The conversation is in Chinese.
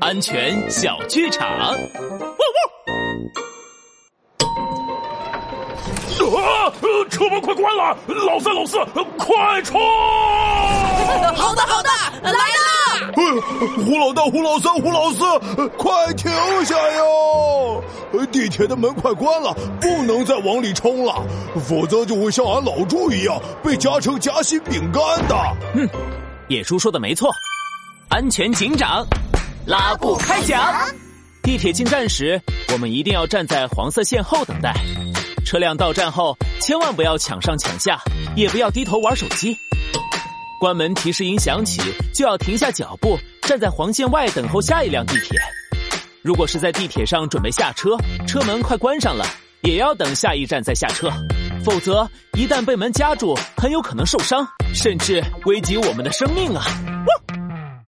安全小剧场。汪汪！啊！车门快关了！老三、老四，快冲！好的，好的，来了！胡老大、胡老三、胡老四，快停下哟！地铁的门快关了，不能再往里冲了，否则就会像俺老朱一样被夹成夹心饼干的。嗯，野叔说的没错。安全警长，拉布开讲。地铁进站时，我们一定要站在黄色线后等待。车辆到站后，千万不要抢上抢下，也不要低头玩手机。关门提示音响起，就要停下脚步，站在黄线外等候下一辆地铁。如果是在地铁上准备下车，车门快关上了，也要等下一站再下车，否则一旦被门夹住，很有可能受伤，甚至危及我们的生命啊！